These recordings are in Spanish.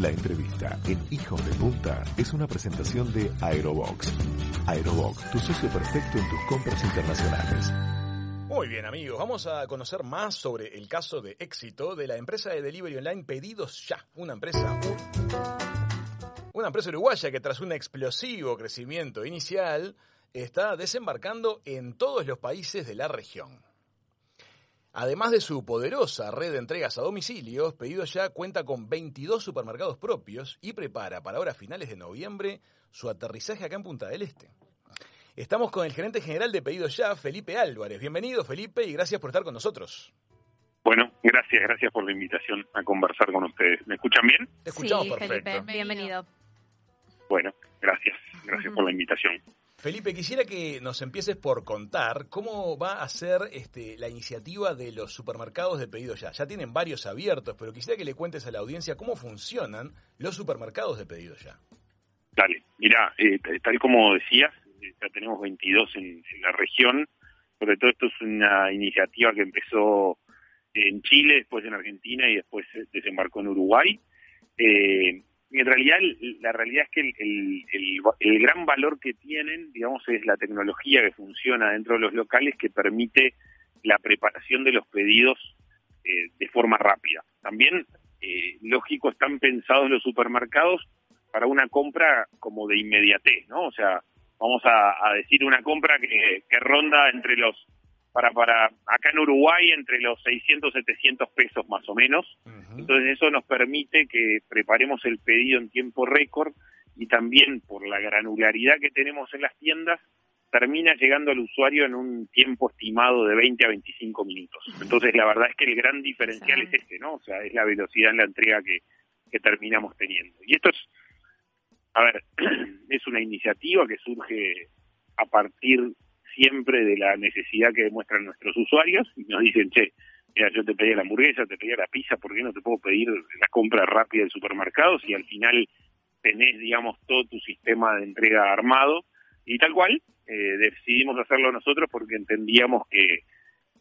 La entrevista en Hijos de Punta es una presentación de Aerobox. Aerobox, tu socio perfecto en tus compras internacionales. Muy bien amigos, vamos a conocer más sobre el caso de éxito de la empresa de delivery online Pedidos Ya, una empresa una empresa uruguaya que tras un explosivo crecimiento inicial está desembarcando en todos los países de la región. Además de su poderosa red de entregas a domicilios, Pedido Ya cuenta con 22 supermercados propios y prepara para ahora finales de noviembre su aterrizaje acá en Punta del Este. Estamos con el gerente general de Pedido Ya, Felipe Álvarez. Bienvenido, Felipe, y gracias por estar con nosotros. Bueno, gracias, gracias por la invitación a conversar con ustedes. ¿Me escuchan bien? Te escuchamos sí, perfecto. Felipe, bienvenido. Bueno, gracias, gracias por la invitación. Felipe, quisiera que nos empieces por contar cómo va a ser este, la iniciativa de los supermercados de pedido ya. Ya tienen varios abiertos, pero quisiera que le cuentes a la audiencia cómo funcionan los supermercados de pedido ya. Dale, mira, eh, tal como decías, eh, ya tenemos 22 en, la región. Sobre todo esto es una iniciativa que empezó en Chile, después en Argentina y después desembarcó en Uruguay. Eh, en realidad la realidad es que el, gran valor que tienen, digamos, es la tecnología que funciona dentro de los locales que permite la preparación de los pedidos eh, de forma rápida. También, eh, lógico, están pensados los supermercados para una compra como de inmediatez, ¿no? O sea, vamos a, decir una compra que ronda entre los para para acá en Uruguay entre los 600 700 pesos más o menos. Uh -huh. entonces eso nos permite que preparemos el pedido en tiempo récord y también por la granularidad que tenemos en las tiendas termina llegando al usuario en un tiempo estimado de 20 a 25 minutos. Entonces la verdad es que el gran diferencial es este no o sea es la velocidad en la entrega que, que terminamos teniendo. Y esto es a ver es una iniciativa que surge a partir siempre de la necesidad que demuestran nuestros usuarios y nos dicen, che, mira, yo te pedí la hamburguesa, te pedí la pizza, ¿por qué no te puedo pedir la compra rápida del supermercado si al final tenés, digamos, todo tu sistema de entrega armado? Y tal cual, eh, decidimos hacerlo nosotros porque entendíamos que,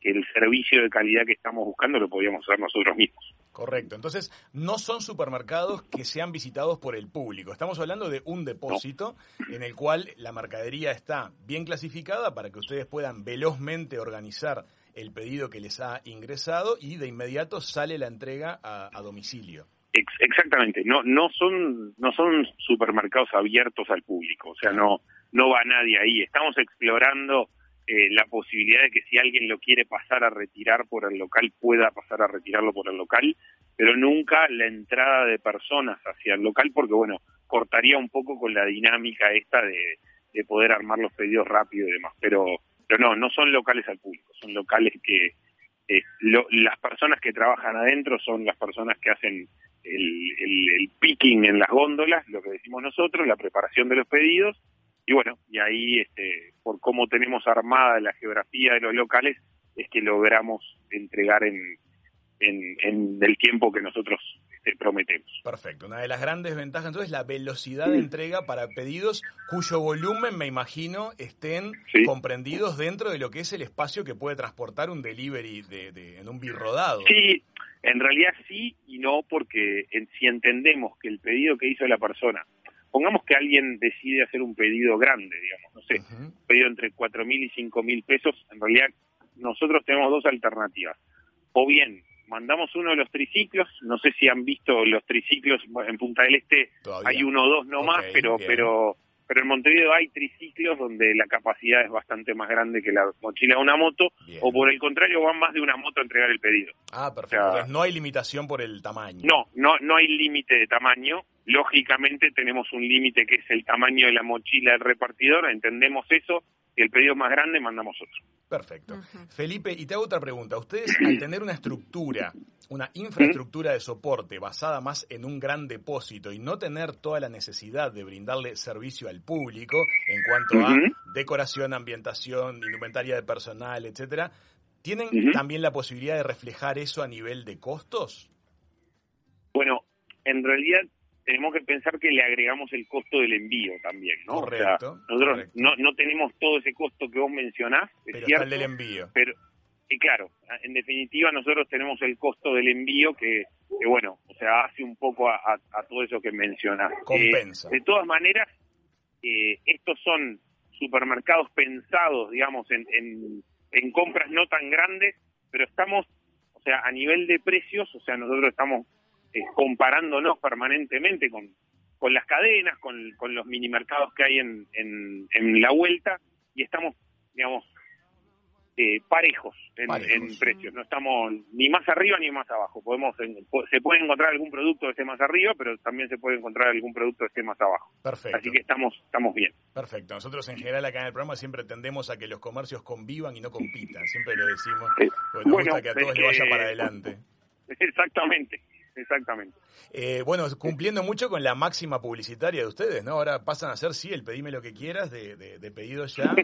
que el servicio de calidad que estamos buscando lo podíamos hacer nosotros mismos. Correcto. Entonces, no son supermercados que sean visitados por el público. Estamos hablando de un depósito no. en el cual la mercadería está bien clasificada para que ustedes puedan velozmente organizar el pedido que les ha ingresado y de inmediato sale la entrega a, a domicilio. Ex exactamente. No, no son, no son supermercados abiertos al público. O sea, no, no va nadie ahí. Estamos explorando eh, la posibilidad de que si alguien lo quiere pasar a retirar por el local, pueda pasar a retirarlo por el local, pero nunca la entrada de personas hacia el local, porque bueno, cortaría un poco con la dinámica esta de, de poder armar los pedidos rápido y demás. Pero, pero no, no son locales al público, son locales que eh, lo, las personas que trabajan adentro son las personas que hacen el, el, el picking en las góndolas, lo que decimos nosotros, la preparación de los pedidos, y bueno, y ahí, este, por cómo tenemos armada la geografía de los locales, es que logramos entregar en, en, en el tiempo que nosotros este, prometemos. Perfecto. Una de las grandes ventajas entonces es la velocidad de entrega para pedidos cuyo volumen, me imagino, estén sí. comprendidos dentro de lo que es el espacio que puede transportar un delivery de, de, en un birrodado. Sí, en realidad sí y no, porque en, si entendemos que el pedido que hizo la persona pongamos que alguien decide hacer un pedido grande, digamos, no sé, uh -huh. un pedido entre cuatro mil y cinco mil pesos, en realidad nosotros tenemos dos alternativas. O bien, mandamos uno de los triciclos, no sé si han visto los triciclos en Punta del Este, Todavía. hay uno o dos no okay, más, pero, bien. pero, pero en Montevideo hay triciclos donde la capacidad es bastante más grande que la mochila de una moto, bien. o por el contrario van más de una moto a entregar el pedido. Ah, perfecto. O sea, no hay limitación por el tamaño. No, no, no hay límite de tamaño lógicamente tenemos un límite que es el tamaño de la mochila del repartidor, entendemos eso, y el pedido más grande mandamos otro. Perfecto. Uh -huh. Felipe, y te hago otra pregunta. Ustedes, al tener una estructura, una infraestructura de soporte basada más en un gran depósito y no tener toda la necesidad de brindarle servicio al público en cuanto uh -huh. a decoración, ambientación, indumentaria de personal, etcétera, ¿tienen uh -huh. también la posibilidad de reflejar eso a nivel de costos? Bueno, en realidad tenemos que pensar que le agregamos el costo del envío también, ¿no? Correcto, o sea, nosotros correcto. No, no tenemos todo ese costo que vos mencionás, es pero cierto, está el del envío. Pero, y claro, en definitiva nosotros tenemos el costo del envío que, que bueno, o sea, hace un poco a, todo eso que mencionas. Compensa. de todas maneras, estos son supermercados pensados, digamos, en, en, en compras no tan grandes, pero estamos, o sea, a nivel de precios, o sea, nosotros estamos eh, comparándonos permanentemente con, con las cadenas, con, con los mini mercados que hay en, en, en la vuelta y estamos, digamos, eh, parejos, en, precios. No estamos ni más arriba ni más abajo. Podemos se puede encontrar algún producto que esté más arriba, pero también se puede encontrar algún producto que esté más abajo. Perfecto. Así que estamos estamos bien. Perfecto. Nosotros en general acá en el programa siempre tendemos a que los comercios convivan y no compitan. Siempre lo decimos. Porque nos gusta que a todos les vaya para adelante. Exactamente exactamente. Eh, bueno, cumpliendo mucho con la máxima publicitaria de ustedes, ¿no? Ahora pasan a ser, sí, el pedime lo que quieras de, de, pedido ya,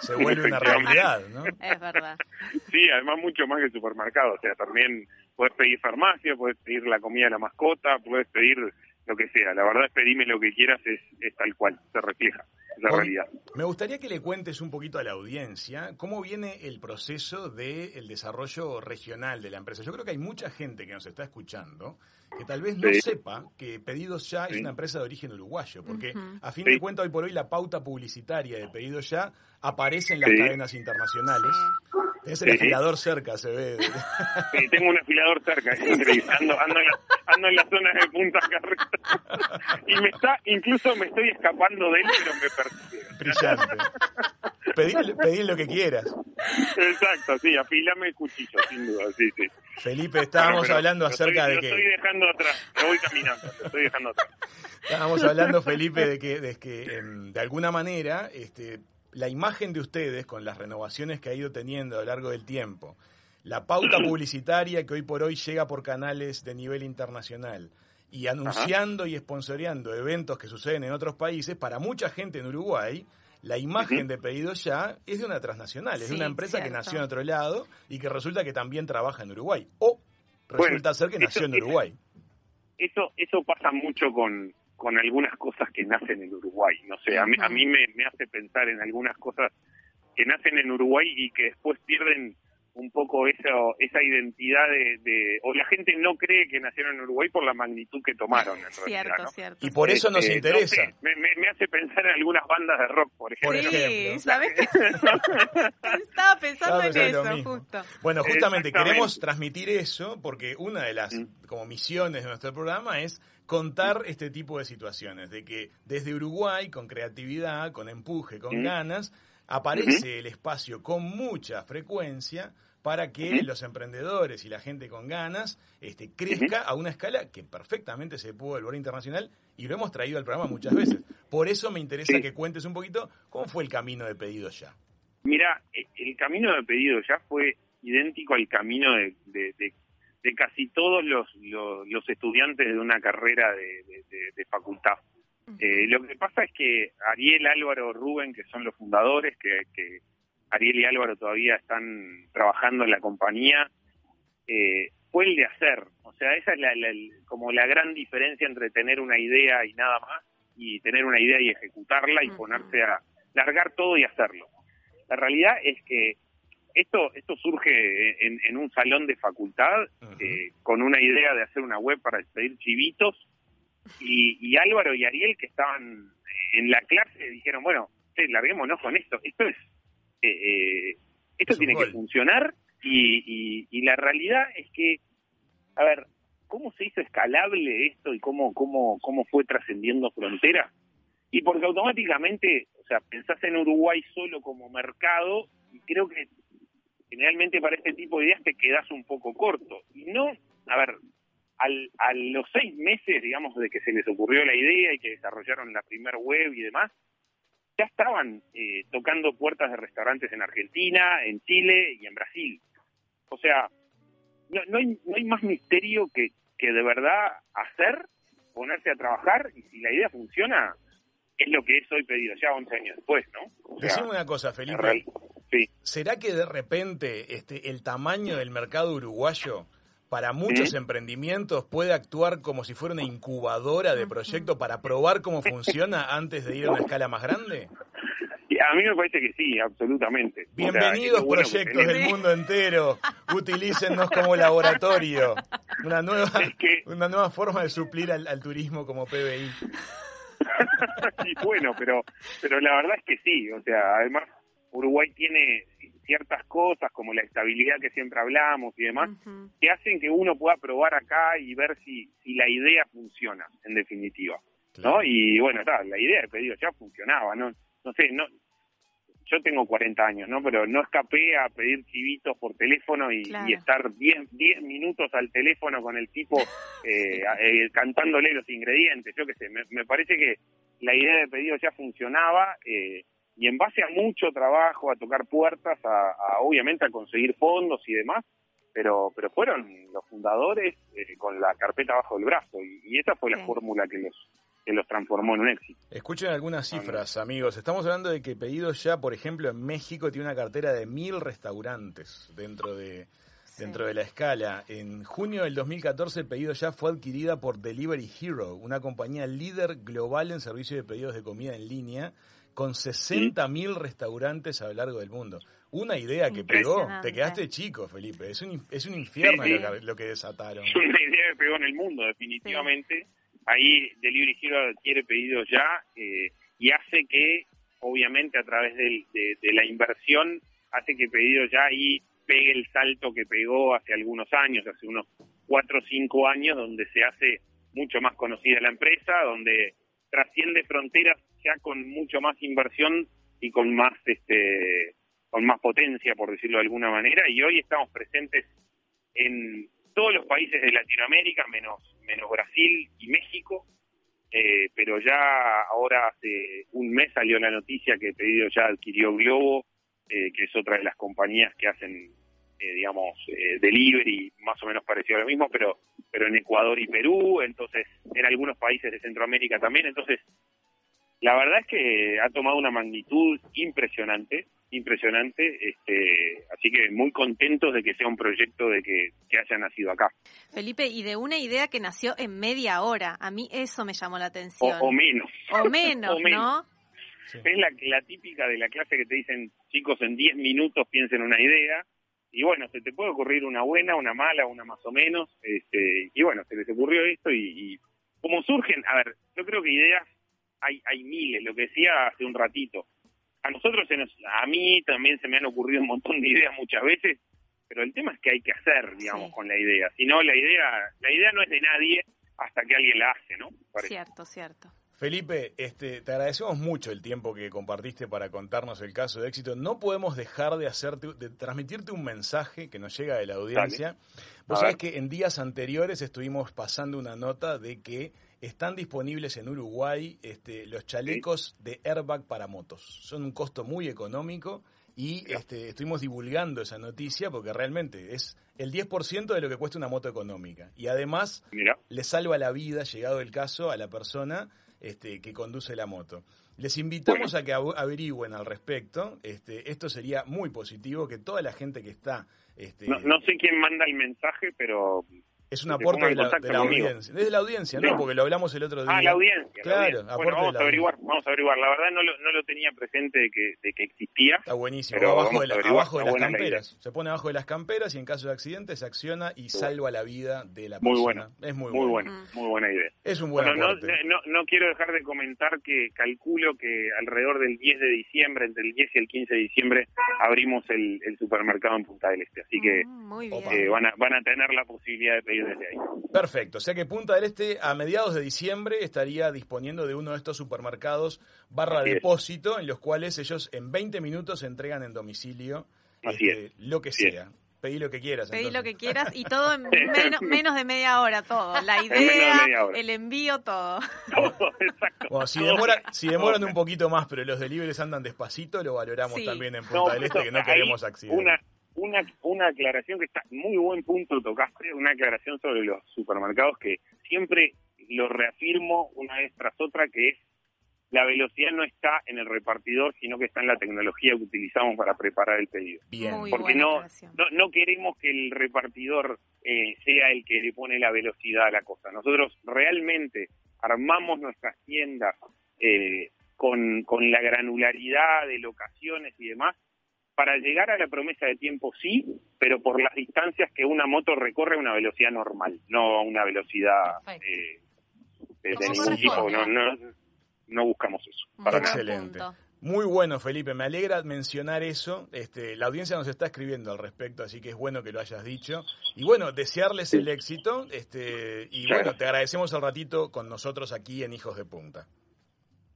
se vuelve una realidad, ¿no? Es verdad. Sí, además mucho más que el supermercado, o sea, también puedes pedir farmacia, puedes pedir la comida de la mascota, puedes pedir lo que sea. La verdad es pedime lo que quieras, es, es tal cual, se refleja la realidad. Me gustaría que le cuentes un poquito a la audiencia cómo viene el proceso del desarrollo regional de la empresa. Yo creo que hay mucha gente que nos está escuchando que tal vez no sepa que Pedidos Ya es una empresa de origen uruguayo, porque a fin de cuentas hoy por hoy la pauta publicitaria de Pedidos Ya aparece en las cadenas internacionales. Es el afilador cerca, se ve. Sí, tengo un afilador cerca, es increíble. Ando, ando, en, la, ando en la zona de Punta Carreta. Y me está, incluso me estoy escapando de él, pero me persigue. Brillante. Pedí, lo que quieras. Exacto, sí, afílame el cuchillo, sin duda, sí, sí. Felipe, estábamos hablando acerca de que... Lo estoy dejando atrás, lo voy caminando, lo estoy dejando atrás. Estábamos hablando, Felipe, de que, de que em, de alguna manera este, la imagen de ustedes con las renovaciones que ha ido teniendo a lo largo del tiempo, la pauta publicitaria que hoy por hoy llega por canales de nivel internacional y anunciando y esponsoreando eventos que suceden en otros países, para mucha gente en Uruguay, la imagen de Pedido Ya es de una transnacional, es de una empresa que nació en otro lado y que resulta que también trabaja en Uruguay. O resulta ser que nació en Uruguay. Eso, eso pasa mucho con, con algunas cosas que nacen en Uruguay. No sé, a mí, a mí me, me hace pensar en algunas cosas que nacen en Uruguay y que después pierden un poco eso, esa identidad de, o la gente no cree que nacieron en Uruguay por la magnitud que tomaron en cierto, Cierto. Y por eso nos este, interesa. me, me, hace pensar en algunas bandas de rock, por ejemplo. Sí, ¿sabes qué? Estaba pensando en eso, justo. Bueno, justamente queremos transmitir eso porque una de las mm. como misiones de nuestro programa es contar este tipo de situaciones, de que desde Uruguay, con creatividad, con empuje, con ganas, aparece el espacio con mucha frecuencia para que los emprendedores y la gente con ganas este, crezca a una escala que perfectamente se puede volver internacional y lo hemos traído al programa muchas veces. Por eso me interesa que cuentes un poquito cómo fue el camino de pedido ya. Mira, e, el camino de pedido ya fue idéntico al camino de, de, casi todos los, los, estudiantes de una carrera de, facultad. Eh, lo que pasa es que Ariel, Álvaro, Rubén, que son los fundadores, que, que Ariel y Álvaro todavía están trabajando en la compañía, eh, fue el de hacer. O sea, esa es la, como la gran diferencia entre tener una idea y nada más, y tener una idea y ejecutarla y ponerse a largar todo y hacerlo. La realidad es que esto esto surge en, un salón de facultad eh, con una idea de hacer una web para despedir chivitos y, y Álvaro y Ariel que estaban en la clase dijeron, bueno, larguémonos con esto. Esto es eh, esto tiene que funcionar y, y, la realidad es que, a ver, ¿cómo se hizo escalable esto y cómo, cómo, cómo fue trascendiendo fronteras? Y porque automáticamente, o sea, pensás en Uruguay solo como mercado y creo que generalmente para este tipo de ideas te quedas un poco corto. Y no, a ver, al, a los seis meses, digamos, de que se les ocurrió la idea y que desarrollaron la primer web y demás, ya estaban eh, tocando puertas de restaurantes en Argentina, en Chile y en Brasil. O sea, no, no, hay, no hay más misterio que, que de verdad hacer, ponerse a trabajar y si la idea funciona, es lo que es hoy pedido, ya 11 años después, ¿no? Decime una cosa, Felipe. Sí. ¿Será que de repente este, el tamaño del mercado uruguayo para muchos emprendimientos puede actuar como si fuera una incubadora de proyectos para probar cómo funciona antes de ir a una escala más grande? A mí me parece que sí, absolutamente. Bienvenidos proyectos del mundo entero. Utilícennos como laboratorio. una nueva, una nueva forma de suplir al, turismo como PBI. sí, bueno, pero, pero la verdad es que sí, o sea, además Uruguay tiene ciertas cosas como la estabilidad que siempre hablamos y demás, que hacen que uno pueda probar acá y ver si, si la idea funciona, en definitiva. ¿no? Y bueno, la idea de pedido ya funcionaba, ¿no? No sé, no, yo tengo 40 años, ¿no? Pero no escapé a pedir chivitos por teléfono y, estar 10, 10 minutos al teléfono con el tipo eh, eh, cantándole los ingredientes. Yo qué sé, me, parece que la idea de pedido ya funcionaba eh, y en base a mucho trabajo, a tocar puertas, a, obviamente a conseguir fondos y demás, pero pero fueron los fundadores con la carpeta bajo el brazo y, esa fue la fórmula que los que los transformó en un éxito. Escuchen algunas cifras, amigos. Estamos hablando de que Pedidos Ya, por ejemplo, en México tiene una cartera de mil restaurantes dentro de, dentro de la escala. En junio del 2014, Pedidos Ya fue adquirida por Delivery Hero, una compañía líder global en servicio de pedidos de comida en línea, con 60.000 restaurantes a lo largo del mundo. Una idea que pegó, te quedaste chico, Felipe. Es un, es un infierno Lo, que, desataron. Es una idea que pegó en el mundo, definitivamente ahí Delivery Hero adquiere pedidos ya eh, y hace que, obviamente, a través de, la inversión, hace que pedidos ya ahí pegue el salto que pegó hace algunos años, hace unos cuatro o cinco años, donde se hace mucho más conocida la empresa, donde trasciende fronteras ya con mucho más inversión y con más este con más potencia por decirlo de alguna manera. Y hoy estamos presentes en todos los países de Latinoamérica menos Brasil y México, eh, pero ya ahora hace un mes salió la noticia que Pedido ya adquirió Globo, eh, que es otra de las compañías que hacen, eh, digamos, delivery, más o menos parecido a lo mismo, pero, pero en Ecuador y Perú, entonces en algunos países de Centroamérica también, entonces la verdad es que ha tomado una magnitud impresionante, impresionante, este, así que muy contentos de que sea un proyecto de que, haya nacido acá. Felipe, y de una idea que nació en media hora, a mí eso me llamó la atención. O, menos. O menos, ¿no? Es la, la típica de la clase que te dicen, chicos, en 10 minutos piensen una idea, y bueno, se te puede ocurrir una buena, una mala, una más o menos, este, y bueno, se les ocurrió esto y, y como surgen, a ver, yo creo que ideas hay, hay miles, lo que decía hace un ratito. A nosotros, se nos, a mí también se me han ocurrido un montón de ideas muchas veces, pero el tema es que hay que hacer, digamos, con la idea. Si no, la idea, la idea no es de nadie hasta que alguien la hace, ¿no? Cierto, cierto. Felipe, este, te agradecemos mucho el tiempo que compartiste para contarnos el caso de éxito. No podemos dejar de hacerte, de transmitirte un mensaje que nos llega de la audiencia. Vos sabés que en días anteriores estuvimos pasando una nota de que están disponibles en Uruguay este, los chalecos de airbag para motos. Son un costo muy económico y este, estuvimos divulgando esa noticia porque realmente es el 10% de lo que cuesta una moto económica. Y además le salva la vida, llegado el caso, a la persona este, que conduce la moto. Les invitamos a que averigüen al respecto. Este, esto sería muy positivo, que toda la gente que está... Este, no sé quién manda el mensaje, pero es un aporte de la, audiencia. Desde la audiencia, ¿no? Porque lo hablamos el otro día. Ah, la audiencia. Claro, Bueno, vamos a averiguar, vamos a averiguar. La verdad no lo, no lo tenía presente de que, de que existía. Está buenísimo. abajo de, abajo de las camperas. Se pone abajo de las camperas y en caso de accidente se acciona y salva la vida de la persona. Muy buena. Es muy, muy buena. Mm. Muy buena idea. Es un buen bueno, no, no, quiero dejar de comentar que calculo que alrededor del 10 de diciembre, entre el 10 y el 15 de diciembre, abrimos el, el supermercado en Punta del Este. Así que mm, eh, van, a, van a tener la posibilidad de pedir desde ahí. Perfecto, o sea que Punta del Este a mediados de diciembre estaría disponiendo de uno de estos supermercados barra depósito en los cuales ellos en 20 minutos entregan en domicilio este, lo que sea. Pedí lo que quieras. Pedí lo que quieras y todo en menos, de media hora, todo. La idea, el envío, todo. Bueno, si, demora, si demoran un poquito más, pero los deliveries andan despacito, lo valoramos también en Punta del Este, que no queremos accidentes una, una aclaración que está muy buen punto tocaste, una aclaración sobre los supermercados que siempre lo reafirmo una vez tras otra, que es la velocidad no está en el repartidor, sino que está en la tecnología que utilizamos para preparar el pedido. Bien. Porque no, no, queremos que el repartidor eh, sea el que le pone la velocidad a la cosa. Nosotros realmente armamos nuestras tiendas eh, con, con la granularidad de locaciones y demás para llegar a la promesa de tiempo sí, pero por las distancias que una moto recorre a una velocidad normal, no a una velocidad eh, de, ningún tipo. No, no, no, buscamos eso. Para Excelente. Muy bueno, Felipe. Me alegra mencionar eso. Este, la audiencia nos está escribiendo al respecto, así que es bueno que lo hayas dicho. Y bueno, desearles el éxito. Este, y bueno, te agradecemos el ratito con nosotros aquí en Hijos de Punta.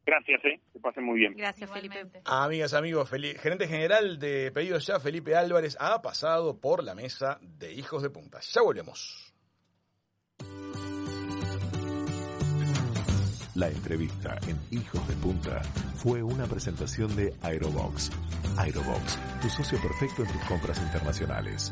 Gracias, eh. Que pasen muy bien. Gracias, Felipe. Amigas, amigos, gerente general de Pedidos Ya, Felipe Álvarez, ha pasado por la mesa de Hijos de Punta. Ya volvemos. La entrevista en Hijos de Punta fue una presentación de Aerobox. Aerobox, tu socio perfecto en tus compras internacionales.